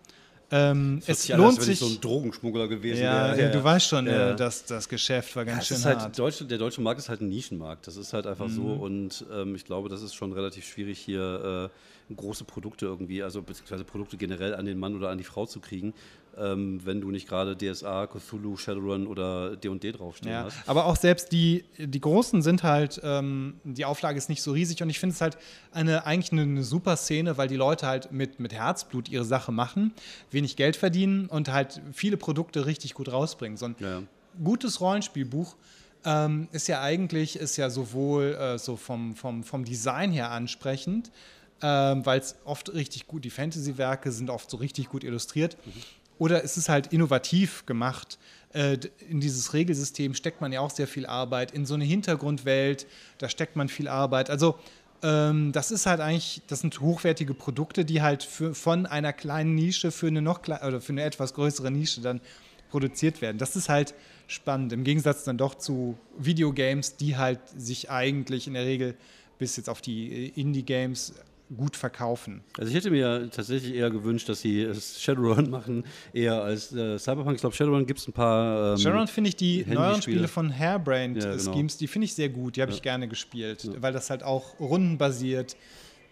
Ähm, es sich lohnt an, sich. so ein Drogenschmuggler gewesen. Ja, ja, du weißt schon, ja. Äh, dass das Geschäft war ganz ja, schön halt Deutsche, der deutsche Markt ist halt ein Nischenmarkt. Das ist halt einfach mhm. so. Und ähm, ich glaube, das ist schon relativ schwierig hier äh, große Produkte irgendwie, also beziehungsweise Produkte generell an den Mann oder an die Frau zu kriegen ähm, wenn du nicht gerade DSA, Cthulhu, Shadowrun oder D&D draufstehen ja, hast. Aber auch selbst die, die Großen sind halt, ähm, die Auflage ist nicht so riesig und ich finde es halt eine, eigentlich eine, eine, super Szene, weil die Leute halt mit, mit Herzblut ihre Sache machen, wenig Geld verdienen und halt viele Produkte richtig gut rausbringen. So ein ja. gutes Rollenspielbuch ähm, ist ja eigentlich, ist ja sowohl äh, so vom, vom, vom Design her ansprechend, ähm, weil es oft richtig gut, die Fantasy-Werke sind oft so richtig gut illustriert. Mhm. Oder ist es halt innovativ gemacht? Äh, in dieses Regelsystem steckt man ja auch sehr viel Arbeit. In so eine Hintergrundwelt, da steckt man viel Arbeit. Also ähm, das ist halt eigentlich, das sind hochwertige Produkte, die halt für, von einer kleinen Nische für eine noch oder für eine etwas größere Nische dann produziert werden. Das ist halt spannend. Im Gegensatz dann doch zu Videogames, die halt sich eigentlich in der Regel bis jetzt auf die äh, Indie-Games gut verkaufen. Also ich hätte mir tatsächlich eher gewünscht, dass sie Shadowrun machen, eher als äh, Cyberpunk. Ich glaube, Shadowrun gibt es ein paar. Ähm, Shadowrun finde ich die neueren Spiele von Hairbrained ja, genau. Schemes, die finde ich sehr gut. Die habe ja. ich gerne gespielt, ja. weil das halt auch rundenbasiert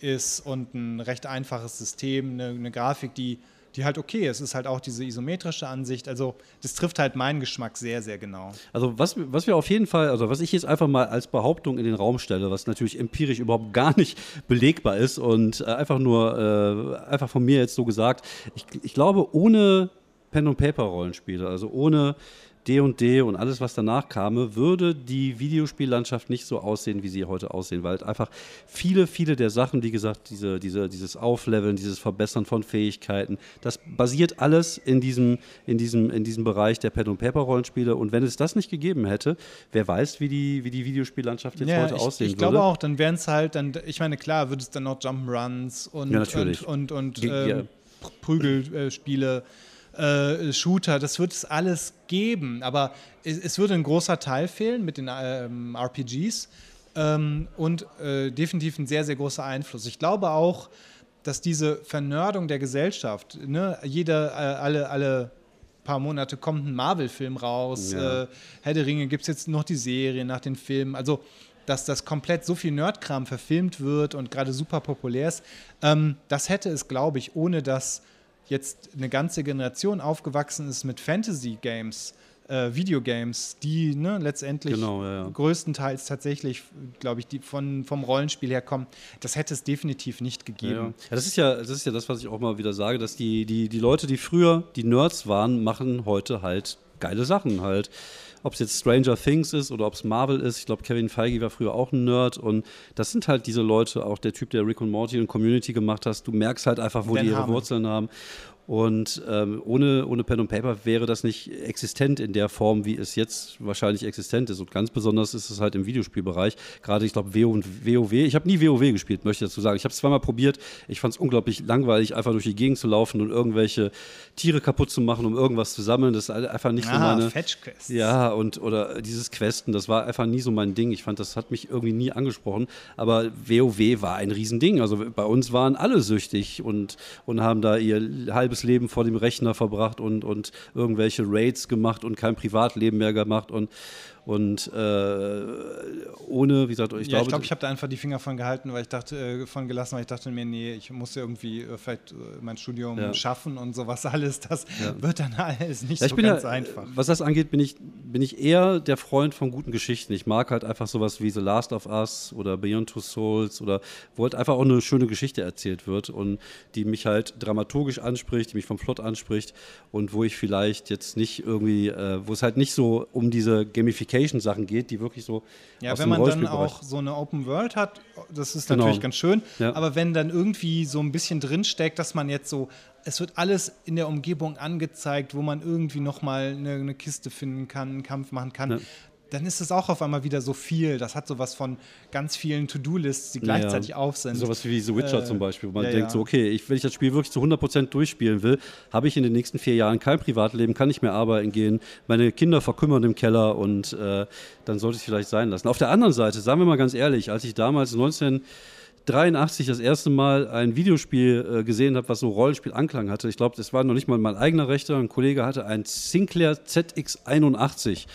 ist und ein recht einfaches System, eine, eine Grafik, die die halt okay ist. Es ist halt auch diese isometrische Ansicht. Also das trifft halt meinen Geschmack sehr, sehr genau. Also was, was wir auf jeden Fall, also was ich jetzt einfach mal als Behauptung in den Raum stelle, was natürlich empirisch überhaupt [laughs] gar nicht belegbar ist und äh, einfach nur, äh, einfach von mir jetzt so gesagt, ich, ich glaube, ohne Pen-and-Paper-Rollenspiele, also ohne D&D &D und alles, was danach kam, würde die Videospiellandschaft nicht so aussehen, wie sie heute aussehen, weil einfach viele, viele der Sachen, wie gesagt, diese, diese, dieses Aufleveln, dieses Verbessern von Fähigkeiten, das basiert alles in diesem, in diesem, in diesem Bereich der Pen-and-Paper-Rollenspiele und wenn es das nicht gegeben hätte, wer weiß, wie die, wie die Videospiellandschaft jetzt ja, heute ich, aussehen ich würde. Ich glaube auch, dann wären es halt, dann, ich meine, klar, würde es dann noch Jump'n'Runs und, ja, und, und, und ähm, Prügelspiele äh, äh, Shooter, das wird es alles geben, aber es, es würde ein großer Teil fehlen mit den ähm, RPGs ähm, und äh, definitiv ein sehr, sehr großer Einfluss. Ich glaube auch, dass diese Vernördung der Gesellschaft, ne, jeder, äh, alle, alle paar Monate kommt ein Marvel-Film raus, Ja. äh, Herr der Ringe gibt es jetzt noch die Serie nach den Filmen, also dass das komplett so viel Nerdkram verfilmt wird und gerade super populär ist, ähm, das hätte es, glaube ich, ohne dass jetzt eine ganze Generation aufgewachsen ist mit Fantasy-Games, äh, Videogames, die ne, letztendlich Genau, ja, ja. größtenteils tatsächlich, glaube ich, die von, vom Rollenspiel her kommen, das hätte es definitiv nicht gegeben. ja, das ist ja, das ist ja das, was ich auch mal wieder sage, dass die, die, die Leute, die früher die Nerds waren, machen heute halt geile Sachen halt. Ob es jetzt Stranger Things ist oder ob es Marvel ist. Ich glaube, Kevin Feige war früher auch ein Nerd und das sind halt diese Leute, auch der Typ, der Rick und Morty und Community gemacht hast. Du merkst halt einfach, wo Dan die ihre. Wurzeln haben. Und ähm, ohne, ohne Pen und Paper wäre das nicht existent in der Form, wie es jetzt wahrscheinlich existent ist. Und ganz besonders ist es halt im Videospielbereich. Gerade, ich glaube, WoW und WoW. Ich habe nie WoW gespielt, möchte ich dazu sagen. Ich habe es zweimal probiert. Ich fand es unglaublich langweilig, einfach durch die Gegend zu laufen und irgendwelche Tiere kaputt zu machen, um irgendwas zu sammeln. Das ist einfach nicht so Ah, meine. Fetch Quests. Ja, und oder dieses Questen, das war einfach nie so mein Ding. Ich fand, das hat mich irgendwie nie angesprochen. Aber WoW war ein Riesending. Also bei uns waren alle süchtig und, und haben da ihr halbes Leben vor dem Rechner verbracht und, und irgendwelche Raids gemacht und kein Privatleben mehr gemacht und, und äh, ohne, wie gesagt, ich ja, glaube, ich glaube, ich habe da einfach die Finger von gehalten, weil ich dachte, äh, von gelassen, weil ich dachte mir, nee, ich muss ja irgendwie äh, vielleicht äh, mein Studium Ja. schaffen und sowas [laughs] alles. Das Ja. wird dann [laughs] alles nicht ich so ganz einfach. Was das angeht, bin ich, bin ich eher der Freund von guten Geschichten. Ich mag halt einfach sowas wie The Last of Us oder Beyond Two Souls oder wo halt einfach auch eine schöne Geschichte erzählt wird und die mich halt dramaturgisch anspricht, die mich vom Plot anspricht und wo ich vielleicht jetzt nicht irgendwie, äh, wo es halt nicht so um diese Gamification-Sachen geht, die wirklich so Ja, aus wenn man dann auch so eine Open World hat, das ist Genau. natürlich ganz schön. Ja. Aber wenn dann irgendwie so ein bisschen drinsteckt, dass man jetzt so, es wird alles in der Umgebung angezeigt, wo man irgendwie nochmal eine, eine Kiste finden kann, einen Kampf machen kann. Ja. Dann ist es auch auf einmal wieder so viel. Das hat sowas von ganz vielen To-Do-Lists, die gleichzeitig Ja. auf sind. Sowas wie The Witcher Äh, zum Beispiel, wo man ja, denkt, so, okay, ich, wenn ich das Spiel wirklich zu 100% durchspielen will, habe ich in den nächsten vier Jahren kein Privatleben, kann nicht mehr arbeiten gehen, meine Kinder verkümmern im Keller und äh, dann sollte ich es vielleicht sein lassen. Auf der anderen Seite, sagen wir mal ganz ehrlich, als ich damals 1983 das erste Mal ein Videospiel äh, gesehen habe, was so Rollenspiel-Anklang hatte. Ich glaube, das war noch nicht mal mein eigener Rechner. Ein Kollege hatte ein Sinclair ZX81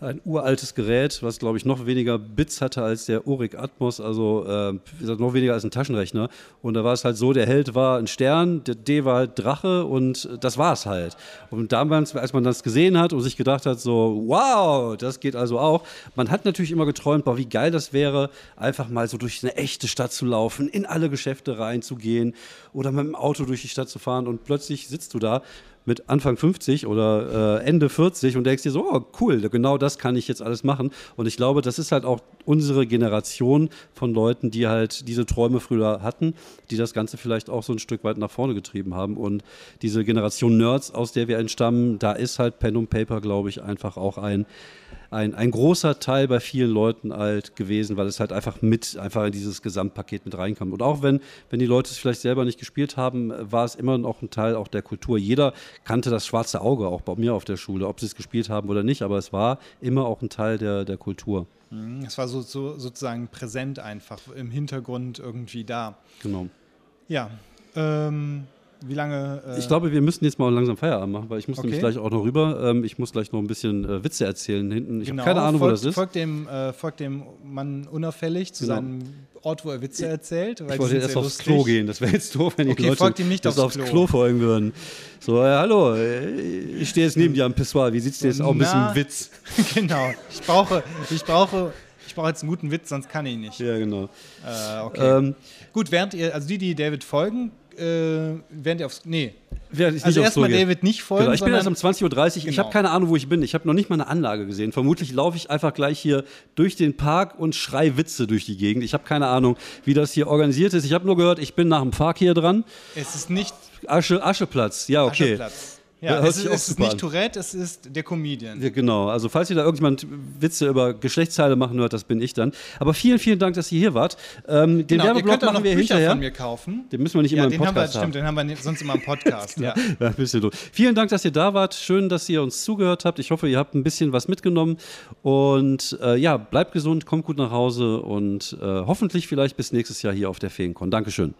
ein uraltes Gerät, was glaube ich noch weniger Bits hatte als der Oric Atmos, also äh, noch weniger als ein Taschenrechner. Und da war es halt so, der Held war ein Stern, der D war halt Drache und das war es halt. Und damals, als man das gesehen hat und sich gedacht hat, so, wow, das geht also auch, man hat natürlich immer geträumt, boah, wie geil das wäre, einfach mal so durch eine echte Stadt zu laufen, in alle Geschäfte reinzugehen oder mit dem Auto durch die Stadt zu fahren und plötzlich sitzt du da mit Anfang 50 oder äh, Ende 40 und denkst dir so, oh, cool, genau das kann ich jetzt alles machen. Und ich glaube, das ist halt auch unsere Generation von Leuten, die halt diese Träume früher hatten, die das Ganze vielleicht auch so ein Stück weit nach vorne getrieben haben. Und diese Generation Nerds, aus der wir entstammen, da ist halt Pen und Paper, glaube ich, einfach auch ein, ein, ein großer Teil bei vielen Leuten halt gewesen, weil es halt einfach mit, einfach in dieses Gesamtpaket mit reinkam. Und auch wenn, wenn die Leute es vielleicht selber nicht gespielt haben, war es immer noch ein Teil auch der Kultur. Jeder kannte das schwarze Auge, auch bei mir auf der Schule, ob sie es gespielt haben oder nicht, aber es war immer auch ein Teil der, der Kultur. Mhm, Es war so, so, sozusagen präsent einfach im Hintergrund irgendwie da. Genau. Ja. Ähm, wie lange? Äh, Ich glaube, wir müssen jetzt mal langsam Feierabend machen, weil ich muss Okay. nämlich gleich auch noch rüber. Ähm, ich muss gleich noch ein bisschen äh, Witze erzählen hinten. Ich genau, habe keine Ahnung, folgt, wo das ist. Folgt dem, äh, folgt dem Mann unauffällig zu Genau. seinem Ort, wo er Witze erzählt. Ich wollte sind erst aufs. Klo gehen. Das wäre jetzt doof, wenn die Okay, Leute folgt ihm nicht aufs aufs Klo. Klo folgen würden. So, ja, hallo, äh, ich stehe jetzt neben dir am Pissoir. Wie sieht's dir jetzt auch ein bisschen. Witz? [laughs] genau. Ich brauche, ich brauche, ich brauche jetzt einen guten Witz, sonst kann ich nicht. Ja, genau. Äh, okay. Ähm, Gut, während ihr, also die, die David folgen, äh, während ihr aufs, nee. während ich Also erstmal. David nicht folgen, Genau, ich bin erst um 20.30 Uhr. Ich Genau. habe keine Ahnung, wo ich bin. Ich habe noch nicht mal eine Anlage gesehen. Vermutlich laufe ich einfach gleich hier durch den Park und schrei Witze durch die Gegend. Ich habe keine Ahnung, wie das hier organisiert ist. Ich habe nur gehört, ich bin nach dem Park hier dran. Es ist nicht Asche, Ascheplatz, ja, okay. Ascheplatz. Ja, es ist, es ist nicht an. Tourette, es ist der Comedian. Ja, genau, also falls ihr da irgendjemand Witze über Geschlechtsteile machen hört, das bin ich dann. Aber vielen, vielen Dank, dass ihr hier wart. Ähm, den Genau, Werbeblock machen wir Bücher hinterher. von mir kaufen. Den müssen wir nicht ja, immer im den haben wir, Podcast stimmt, den haben wir sonst immer im Podcast. [laughs] ja. Ja, ein bisschen doof. Vielen Dank, dass ihr da wart. Schön, dass ihr uns zugehört habt. Ich hoffe, ihr habt ein bisschen was mitgenommen. Und äh, ja, bleibt gesund, kommt gut nach Hause und äh, hoffentlich vielleicht bis nächstes Jahr hier auf der Feenkon. Dankeschön.